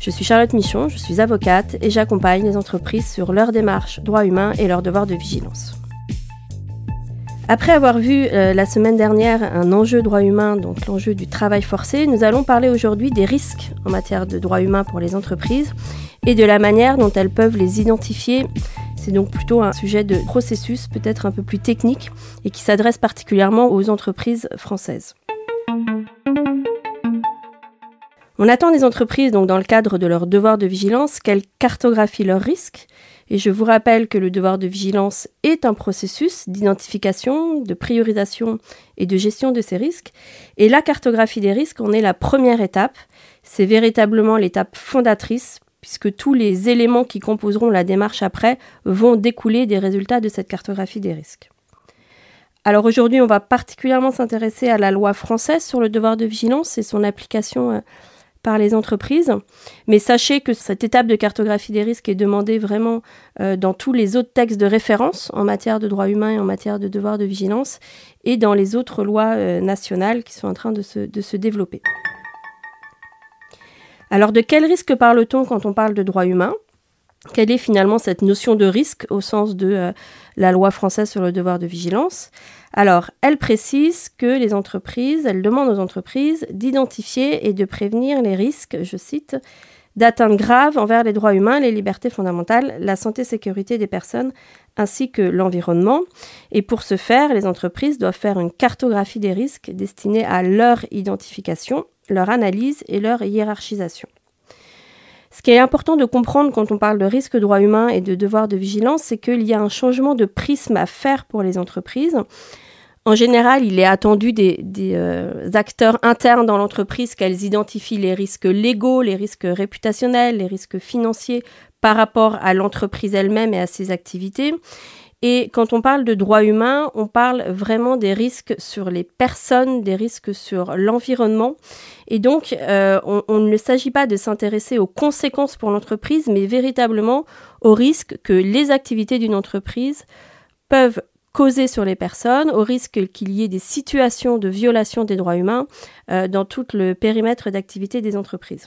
Je suis Charlotte Michon, je suis avocate et j'accompagne les entreprises sur leur démarche droits humains et leur devoir de vigilance. Après avoir vu euh, la semaine dernière un enjeu droit humain, donc l'enjeu du travail forcé, nous allons parler aujourd'hui des risques en matière de droits humains pour les entreprises et de la manière dont elles peuvent les identifier. C'est donc plutôt un sujet de processus peut-être un peu plus technique et qui s'adresse particulièrement aux entreprises françaises. On attend des entreprises, donc dans le cadre de leur devoir de vigilance, qu'elles cartographient leurs risques. Et je vous rappelle que le devoir de vigilance est un processus d'identification, de priorisation et de gestion de ces risques. Et la cartographie des risques en est la première étape. C'est véritablement l'étape fondatrice puisque tous les éléments qui composeront la démarche après vont découler des résultats de cette cartographie des risques. Alors aujourd'hui, on va particulièrement s'intéresser à la loi française sur le devoir de vigilance et son application euh, par les entreprises. Mais sachez que cette étape de cartographie des risques est demandée vraiment euh, dans tous les autres textes de référence en matière de droits humains et en matière de devoir de vigilance et dans les autres lois euh, nationales qui sont en train de se, de se développer. Alors de quel risque parle-t-on quand on parle de droits humains? Quelle est finalement cette notion de risque au sens de euh, la loi française sur le devoir de vigilance? Alors, elle précise que les entreprises, elle demande aux entreprises d'identifier et de prévenir les risques, je cite, d'atteinte grave envers les droits humains, les libertés fondamentales, la santé et sécurité des personnes, ainsi que l'environnement. Et pour ce faire, les entreprises doivent faire une cartographie des risques destinée à leur identification, leur analyse et leur hiérarchisation. Ce qui est important de comprendre quand on parle de risque droit humain et de devoir de vigilance, c'est qu'il y a un changement de prisme à faire pour les entreprises. En général, il est attendu des, euh, acteurs internes dans l'entreprise qu'elles identifient les risques légaux, les risques réputationnels, les risques financiers par rapport à l'entreprise elle-même et à ses activités. Et quand on parle de droits humains, on parle vraiment des risques sur les personnes, des risques sur l'environnement. Et donc, euh, on, ne s'agit pas de s'intéresser aux conséquences pour l'entreprise, mais véritablement aux risques que les activités d'une entreprise peuvent causer sur les personnes, au risque qu'il y ait des situations de violation des droits humains euh, dans tout le périmètre d'activité des entreprises.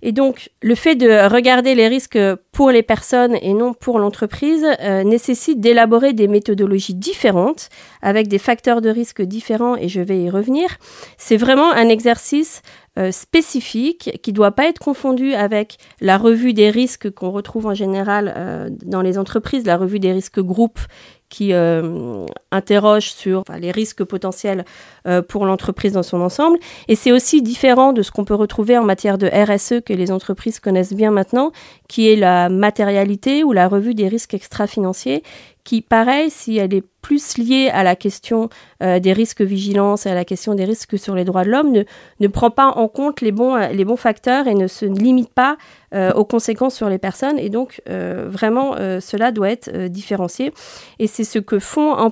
Et donc, le fait de regarder les risques pour les personnes et non pour l'entreprise euh, nécessite d'élaborer des méthodologies différentes avec des facteurs de risque différents et je vais y revenir. C'est vraiment un exercice euh, spécifique qui ne doit pas être confondu avec la revue des risques qu'on retrouve en général dans les entreprises, la revue des risques groupes qui euh, interroge sur les risques potentiels euh, pour l'entreprise dans son ensemble. Et c'est aussi différent de ce qu'on peut retrouver en matière de RSE que les entreprises connaissent bien maintenant, qui est la matérialité ou la revue des risques extra-financiers, qui, pareil, si elle est plus liée à la question euh, des risques vigilance et à la question des risques sur les droits de l'homme, ne, prend pas en compte les bons, les bons facteurs et ne se limite pas euh, aux conséquences sur les personnes. Et donc, vraiment, cela doit être différencié. Et c'est ce que font en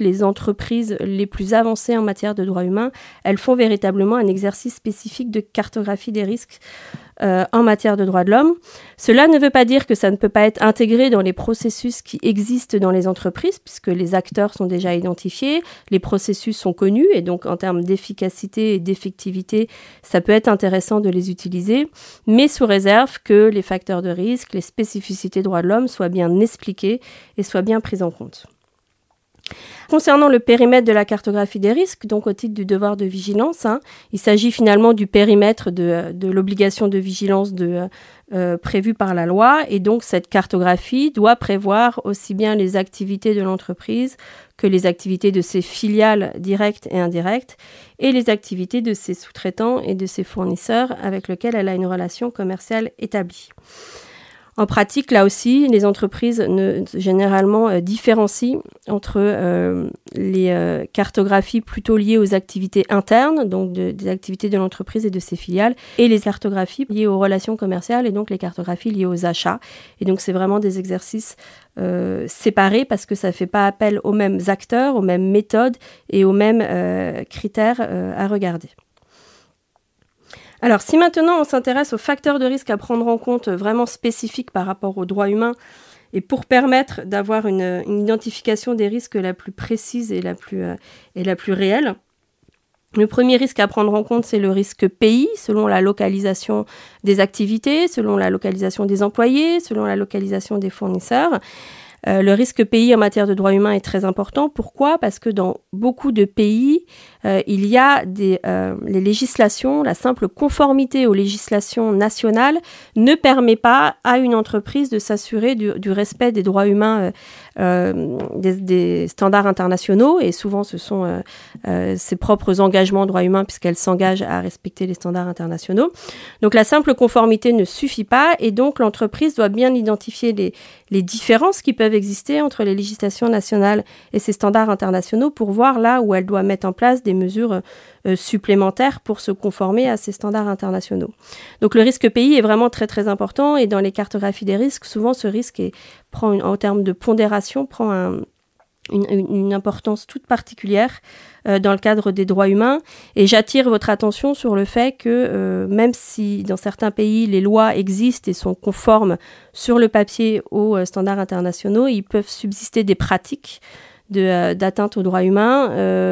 les entreprises les plus avancées en matière de droits humains. Elles font véritablement un exercice spécifique de cartographie des risques euh, en matière de droits de l'homme. Cela ne veut pas dire que ça ne peut pas être intégré dans les processus qui existent dans les entreprises, puisque les acteurs sont déjà identifiés, les processus sont connus, et donc en termes d'efficacité et d'effectivité, ça peut être intéressant de les utiliser, mais sous réserve que les facteurs de risque, les spécificités droits de l'homme soient bien expliqués et soient bien pris en compte. Concernant le périmètre de la cartographie des risques, donc au titre du devoir de vigilance, hein, il s'agit finalement du périmètre de, l'obligation de vigilance euh, prévue par la loi. Et donc cette cartographie doit prévoir aussi bien les activités de l'entreprise que les activités de ses filiales directes et indirectes et les activités de ses sous-traitants et de ses fournisseurs avec lesquels elle a une relation commerciale établie. En pratique, là aussi, les entreprises ne, généralement euh, différencient entre euh, les euh, cartographies plutôt liées aux activités internes, donc des activités de l'entreprise et de ses filiales, et les cartographies liées aux relations commerciales et donc les cartographies liées aux achats. Et donc c'est vraiment des exercices séparés parce que ça ne fait pas appel aux mêmes acteurs, aux mêmes méthodes et aux mêmes critères à regarder. Alors, si maintenant on s'intéresse aux facteurs de risque à prendre en compte vraiment spécifiques par rapport aux droits humains, et pour permettre d'avoir une, identification des risques la plus précise et la plus, euh, et la plus réelle, le premier risque à prendre en compte, c'est le risque pays, selon la localisation des activités, selon la localisation des employés, selon la localisation des fournisseurs. Euh, le risque pays en matière de droits humains est très important. Pourquoi? Parce que dans beaucoup de pays, euh, il y a des euh, les législations, la simple conformité aux législations nationales ne permet pas à une entreprise de s'assurer du, du, respect des droits humains, des, des, standards internationaux. Et souvent, ce sont ses propres engagements droits humains puisqu'elle s'engage à respecter les standards internationaux. Donc la simple conformité ne suffit pas et donc l'entreprise doit bien identifier les, les différences qui peuvent exister entre les législations nationales et ces standards internationaux pour voir là où elle doit mettre en place des mesures euh, supplémentaires pour se conformer à ces standards internationaux. Donc le risque pays est vraiment très très important et dans les cartographies des risques, souvent ce risque prend en termes de pondération prend un, une, importance toute particulière euh, dans le cadre des droits humains. Et j'attire votre attention sur le fait que euh, même si dans certains pays les lois existent et sont conformes sur le papier aux standards internationaux, ils peuvent subsister des pratiques d'atteinte aux droits humains,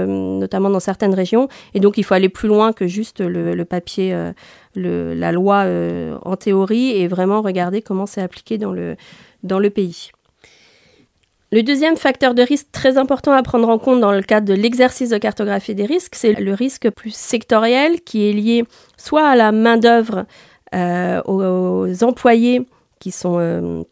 notamment dans certaines régions. Et donc il faut aller plus loin que juste le, papier, le, la loi en théorie, et vraiment regarder comment c'est appliqué dans le, dans le pays. Le deuxième facteur de risque très important à prendre en compte dans le cadre de l'exercice de cartographie des risques, c'est le risque plus sectoriel qui est lié soit à la main-d'œuvre, euh, aux, employés qui sont euh,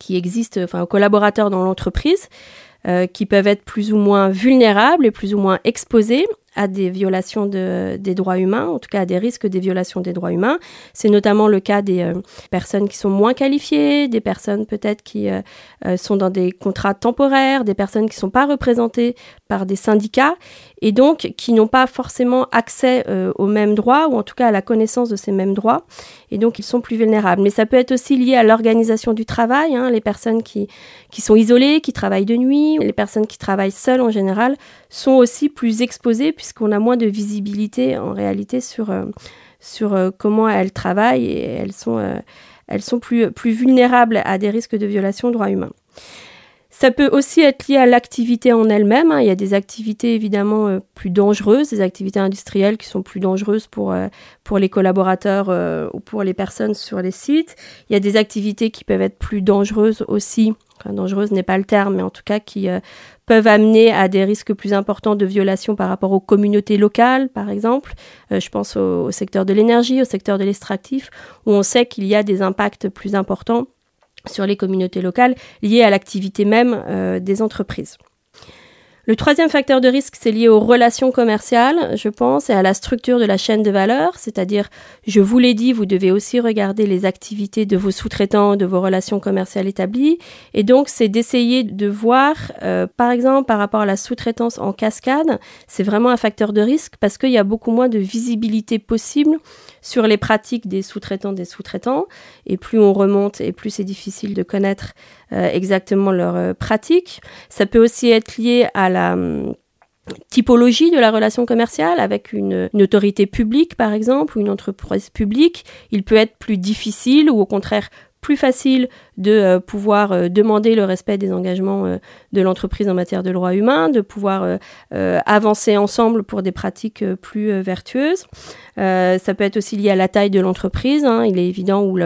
qui existent, enfin aux collaborateurs dans l'entreprise, euh, qui peuvent être plus ou moins vulnérables et plus ou moins exposés à des violations de, des droits humains, en tout cas à des risques des violations des droits humains. C'est notamment le cas des euh, personnes qui sont moins qualifiées, des personnes peut-être qui euh, euh, sont dans des contrats temporaires, des personnes qui ne sont pas représentées par des syndicats et donc qui n'ont pas forcément accès aux mêmes droits ou en tout cas à la connaissance de ces mêmes droits et donc ils sont plus vulnérables. Mais ça peut être aussi lié à l'organisation du travail, hein, les personnes qui, qui sont isolées, qui travaillent de nuit, les personnes qui travaillent seules en général sont aussi plus exposées puisqu'on a moins de visibilité en réalité sur, euh, sur euh, comment elles travaillent et elles sont, euh, elles sont plus, plus vulnérables à des risques de violation de droits humains. Ça peut aussi être lié à l'activité en elle-même. Hein. Il y a des activités évidemment plus dangereuses, des activités industrielles qui sont plus dangereuses pour, pour les collaborateurs ou pour les personnes sur les sites. Il y a des activités qui peuvent être plus dangereuses aussi enfin, dangereuse n'est pas le terme, mais en tout cas qui euh, peuvent amener à des risques plus importants de violation par rapport aux communautés locales, par exemple. Euh, je pense au, secteur de l'énergie, au secteur de l'extractif, où on sait qu'il y a des impacts plus importants sur les communautés locales liés à l'activité même euh, des entreprises. Le troisième facteur de risque, c'est lié aux relations commerciales, je pense, et à la structure de la chaîne de valeur, c'est-à-dire, je vous l'ai dit, vous devez aussi regarder les activités de vos sous-traitants, de vos relations commerciales établies, et donc c'est d'essayer de voir, euh, par exemple, par rapport à la sous-traitance en cascade, c'est vraiment un facteur de risque parce qu'il y a beaucoup moins de visibilité possible sur les pratiques des sous-traitants des sous-traitants, et plus on remonte, et plus c'est difficile de connaître exactement leurs euh, pratiques. Ça peut aussi être lié à la hum, typologie de la relation commerciale avec une, une, autorité publique par exemple ou une entreprise publique. Il peut être plus difficile ou au contraire plus facile de euh, pouvoir euh, demander le respect des engagements euh, de l'entreprise en matière de droits humains, de pouvoir avancer ensemble pour des pratiques plus vertueuses. ça peut être aussi lié à la taille de l'entreprise. Hein. Il est évident ou,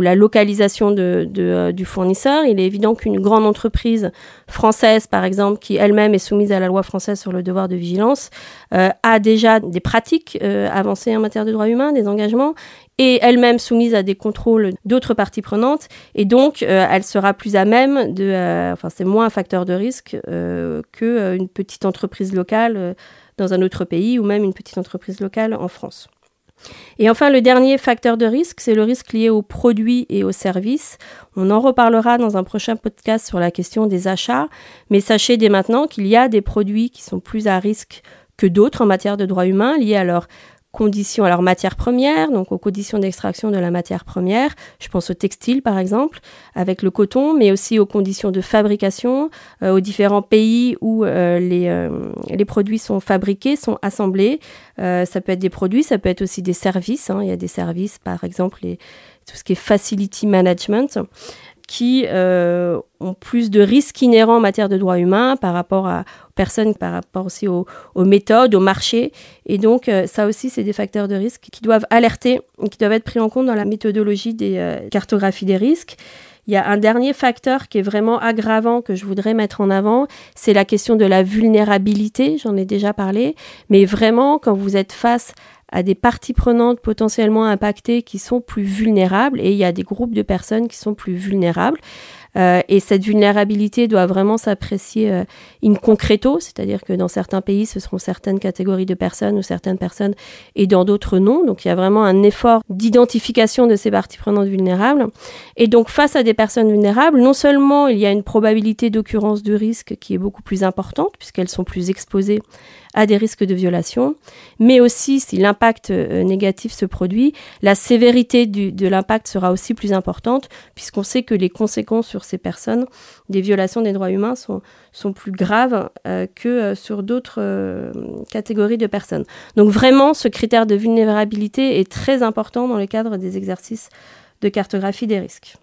la localisation du fournisseur. Il est évident qu'une grande entreprise française, par exemple, qui elle-même est soumise à la loi française sur le devoir de vigilance, a déjà des pratiques avancées en matière de droits humains, des engagements et elle-même soumise à des contrôles d'autres parties prenantes et donc euh, elle sera plus à même de euh, enfin c'est moins un facteur de risque euh, que une petite entreprise locale dans un autre pays ou même une petite entreprise locale en France. Et enfin, le dernier facteur de risque, c'est le risque lié aux produits et aux services. On en reparlera dans un prochain podcast sur la question des achats, mais sachez dès maintenant qu'il y a des produits qui sont plus à risque que d'autres en matière de droits humains liés à leur conditions, alors matières premières, donc aux conditions d'extraction de la matière première, je pense au textile par exemple, avec le coton, mais aussi aux conditions de fabrication, euh, aux différents pays où euh, les, euh, les produits sont fabriqués, sont assemblés. ça peut être des produits, ça peut être aussi des services. Hein. Il y a des services, par exemple, les, tout ce qui est facility management qui ont plus de risques inhérents en matière de droits humains par rapport à, aux personnes, par rapport aussi aux, méthodes, au marché. Et donc, euh, ça aussi, c'est des facteurs de risque qui doivent alerter qui doivent être pris en compte dans la méthodologie des euh, cartographies des risques. Il y a un dernier facteur qui est vraiment aggravant que je voudrais mettre en avant, c'est la question de la vulnérabilité, j'en ai déjà parlé, mais vraiment quand vous êtes face à des parties prenantes potentiellement impactées qui sont plus vulnérables, et il y a des groupes de personnes qui sont plus vulnérables, euh, et cette vulnérabilité doit vraiment s'apprécier euh, in concreto, c'est-à-dire que dans certains pays, ce seront certaines catégories de personnes ou certaines personnes, et dans d'autres non. Donc il y a vraiment un effort d'identification de ces parties prenantes vulnérables. Et donc face à des personnes vulnérables, non seulement il y a une probabilité d'occurrence de risque qui est beaucoup plus importante, puisqu'elles sont plus exposées à des risques de violation, mais aussi si l'impact euh, négatif se produit, la sévérité de l'impact sera aussi plus importante, puisqu'on sait que les conséquences sur ces personnes des violations des droits humains sont, plus graves euh, que euh, sur d'autres catégories de personnes. Donc vraiment, ce critère de vulnérabilité est très important dans le cadre des exercices de cartographie des risques.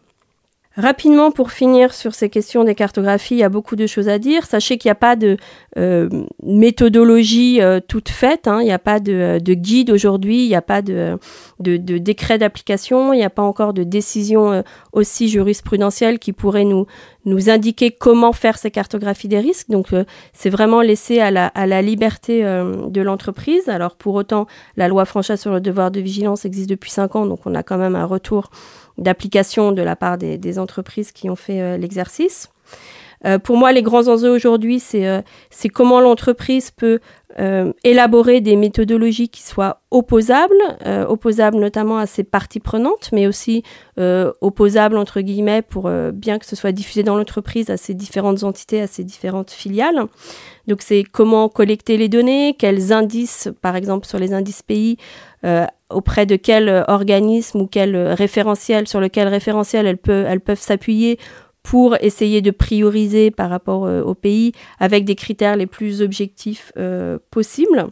Rapidement, pour finir sur ces questions des cartographies, il y a beaucoup de choses à dire. Sachez qu'il n'y a pas de euh, méthodologie euh, toute faite, hein. il n'y a pas de, guide aujourd'hui, il n'y a pas de, décret d'application, il n'y a pas encore de décision euh, aussi jurisprudentielle qui pourrait nous, indiquer comment faire ces cartographies des risques. Donc, c'est vraiment laissé à la, à la liberté de l'entreprise. Alors, pour autant, la loi franchise sur le devoir de vigilance existe depuis cinq ans, donc on a quand même un retour d'application de la part des, entreprises qui ont fait euh, l'exercice. Euh, pour moi, les grands enjeux aujourd'hui, c'est euh, comment l'entreprise peut élaborer des méthodologies qui soient opposables, opposables notamment à ses parties prenantes, mais aussi opposables entre guillemets pour bien que ce soit diffusé dans l'entreprise à ses différentes entités, à ses différentes filiales. Donc c'est comment collecter les données, quels indices, par exemple sur les indices pays, auprès de quel euh, organisme ou quel euh, référentiel, sur lequel référentiel elles, peuvent s'appuyer pour essayer de prioriser par rapport euh, au pays avec des critères les plus objectifs possibles.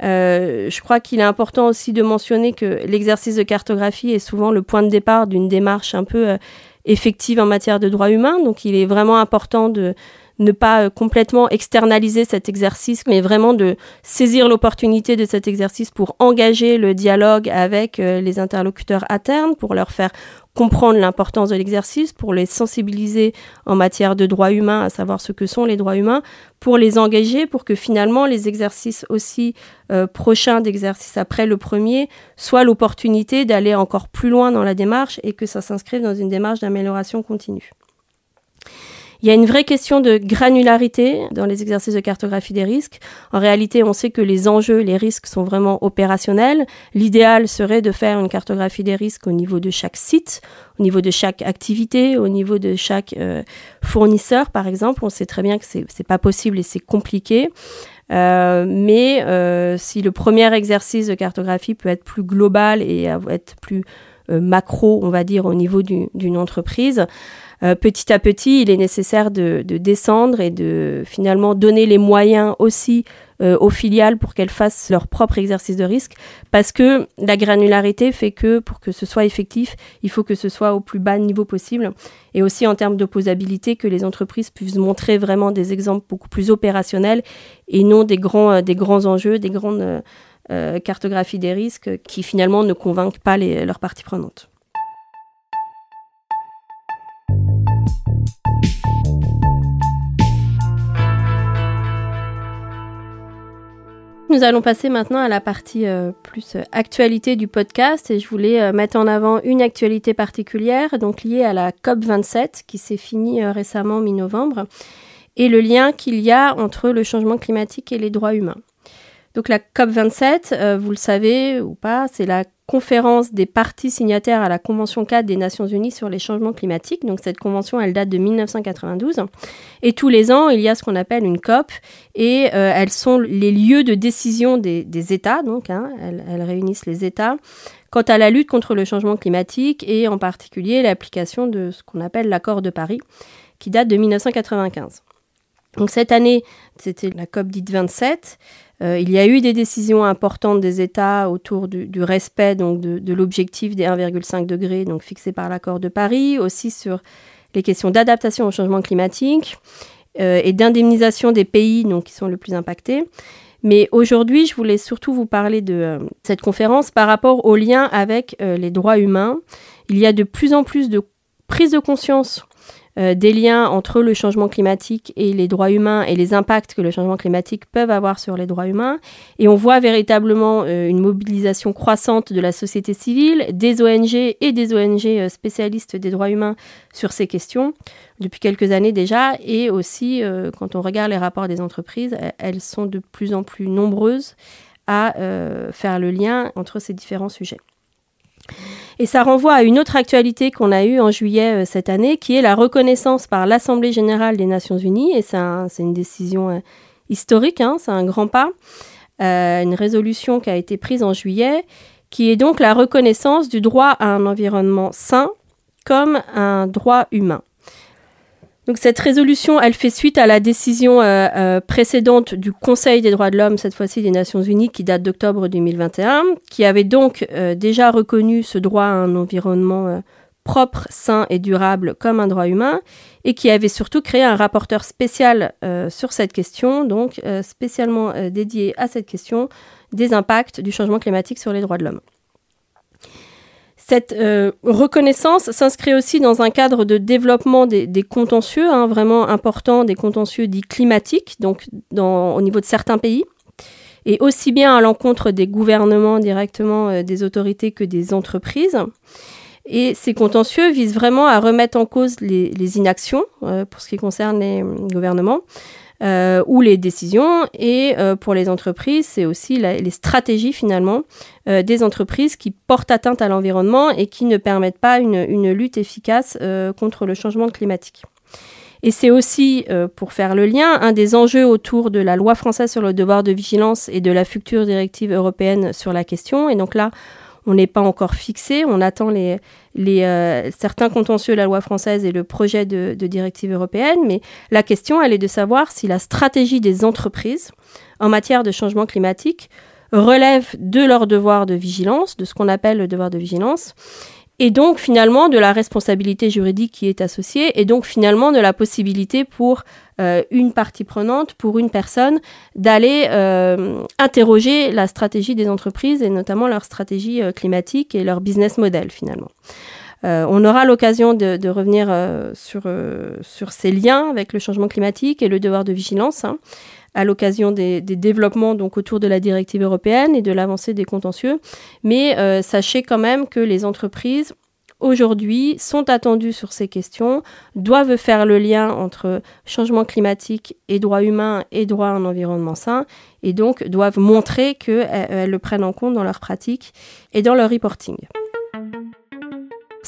je crois qu'il est important aussi de mentionner que l'exercice de cartographie est souvent le point de départ d'une démarche un peu effective en matière de droits humains. Donc il est vraiment important de, ne pas euh, complètement externaliser cet exercice, mais vraiment de saisir l'opportunité de cet exercice pour engager le dialogue avec euh, les interlocuteurs internes, pour leur faire comprendre l'importance de l'exercice, pour les sensibiliser en matière de droits humains, à savoir ce que sont les droits humains, pour les engager, pour que finalement les exercices aussi euh, prochains d'exercice après le premier soient l'opportunité d'aller encore plus loin dans la démarche et que ça s'inscrive dans une démarche d'amélioration continue. Il y a une vraie question de granularité dans les exercices de cartographie des risques. En réalité, on sait que les enjeux, les risques sont vraiment opérationnels. L'idéal serait de faire une cartographie des risques au niveau de chaque site, au niveau de chaque activité, au niveau de chaque euh, fournisseur, par exemple. On sait très bien que c'est pas possible et c'est compliqué. Euh, mais euh, si le premier exercice de cartographie peut être plus global et être plus macro, on va dire, au niveau d'une entreprise, euh, petit à petit, il est nécessaire de, descendre et de finalement donner les moyens aussi euh, aux filiales pour qu'elles fassent leur propre exercice de risque, parce que la granularité fait que pour que ce soit effectif, il faut que ce soit au plus bas niveau possible, et aussi en termes d'opposabilité, que les entreprises puissent montrer vraiment des exemples beaucoup plus opérationnels et non des grands, euh, des grands enjeux, des grandes cartographies des risques qui finalement ne convainquent pas leurs parties prenantes. Nous allons passer maintenant à la partie euh, plus euh, actualité du podcast et je voulais euh, mettre en avant une actualité particulière, donc liée à la COP27 qui s'est finie récemment mi-novembre et le lien qu'il y a entre le changement climatique et les droits humains. Donc la COP27, euh, vous le savez ou pas, c'est la conférence des parties signataires à la Convention 4 des Nations Unies sur les changements climatiques. Donc cette convention, elle date de 1992. Et tous les ans, il y a ce qu'on appelle une COP. Et euh, elles sont les lieux de décision des, États. Donc hein, elles, réunissent les États quant à la lutte contre le changement climatique et en particulier l'application de ce qu'on appelle l'accord de Paris, qui date de 1995. Donc cette année, c'était la COP dite 27. Euh, il y a eu des décisions importantes des États autour du, respect donc de, l'objectif des 1,5 degrés donc fixé par l'accord de Paris, aussi sur les questions d'adaptation au changement climatique euh, et d'indemnisation des pays donc, qui sont le plus impactés. Mais aujourd'hui, je voulais surtout vous parler de euh, cette conférence par rapport au lien avec les droits humains. Il y a de plus en plus de prise de conscience euh, des liens entre le changement climatique et les droits humains et les impacts que le changement climatique peuvent avoir sur les droits humains. Et on voit véritablement euh, une mobilisation croissante de la société civile, des ONG et des ONG euh, spécialistes des droits humains sur ces questions depuis quelques années déjà. Et aussi, quand on regarde les rapports des entreprises, elles sont de plus en plus nombreuses à faire le lien entre ces différents sujets. Et ça renvoie à une autre actualité qu'on a eue en juillet euh, cette année, qui est la reconnaissance par l'Assemblée générale des Nations unies, et c'est une décision euh, historique, hein, c'est un grand pas, euh, une résolution qui a été prise en juillet, qui est donc la reconnaissance du droit à un environnement sain comme un droit humain. Donc cette résolution, elle fait suite à la décision euh, euh, précédente du Conseil des droits de l'homme, cette fois-ci des Nations Unies, qui date d'octobre 2021, qui avait donc euh, déjà reconnu ce droit à un environnement propre, sain et durable comme un droit humain, et qui avait surtout créé un rapporteur spécial sur cette question, donc spécialement dédié à cette question des impacts du changement climatique sur les droits de l'homme. Cette euh, reconnaissance s'inscrit aussi dans un cadre de développement des, contentieux, hein, vraiment importants, des contentieux dits climatiques, donc au niveau de certains pays, et aussi bien à l'encontre des gouvernements directement, euh, des autorités que des entreprises. Et ces contentieux visent vraiment à remettre en cause les, inactions, euh, pour ce qui concerne les gouvernements, euh, ou les décisions. Et euh, pour les entreprises, c'est aussi les stratégies finalement euh, des entreprises qui portent atteinte à l'environnement et qui ne permettent pas une, une lutte efficace contre le changement climatique. Et c'est aussi, pour faire le lien, un des enjeux autour de la loi française sur le devoir de vigilance et de la future directive européenne sur la question. Et donc là, on n'est pas encore fixé. On attend les, euh, certains contentieux de la loi française et le projet de, directive européenne. Mais la question, elle est de savoir si la stratégie des entreprises en matière de changement climatique relève de leur devoir de vigilance, de ce qu'on appelle le devoir de vigilance, et donc finalement de la responsabilité juridique qui est associée, et donc finalement de la possibilité pour euh, une partie prenante, pour une personne, d'aller euh, interroger la stratégie des entreprises et notamment leur stratégie euh, climatique et leur business model finalement. On aura l'occasion de, revenir sur, sur ces liens avec le changement climatique et le devoir de vigilance. Hein à l'occasion des, développements autour de la directive européenne et de l'avancée des contentieux. Mais euh, sachez quand même que les entreprises aujourd'hui sont attendues sur ces questions, doivent faire le lien entre changement climatique et droits humains et droit à un environnement sain, et donc doivent montrer qu'elles le prennent en compte dans leur pratique et dans leur reporting.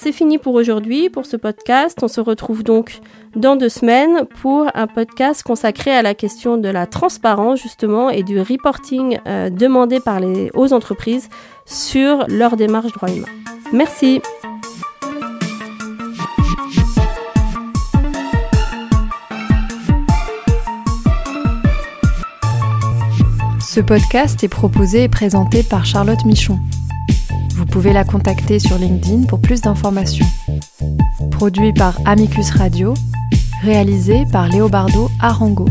C'est fini pour aujourd'hui, pour ce podcast. On se retrouve donc dans deux semaines pour un podcast consacré à la question de la transparence justement et du reporting euh, demandé par les, aux entreprises sur leur démarche droit humain. Merci. Ce podcast est proposé et présenté par Charlotte Michon. Vous pouvez la contacter sur LinkedIn pour plus d'informations. Produit par Amicus Radio, réalisé par Léobardo Arango.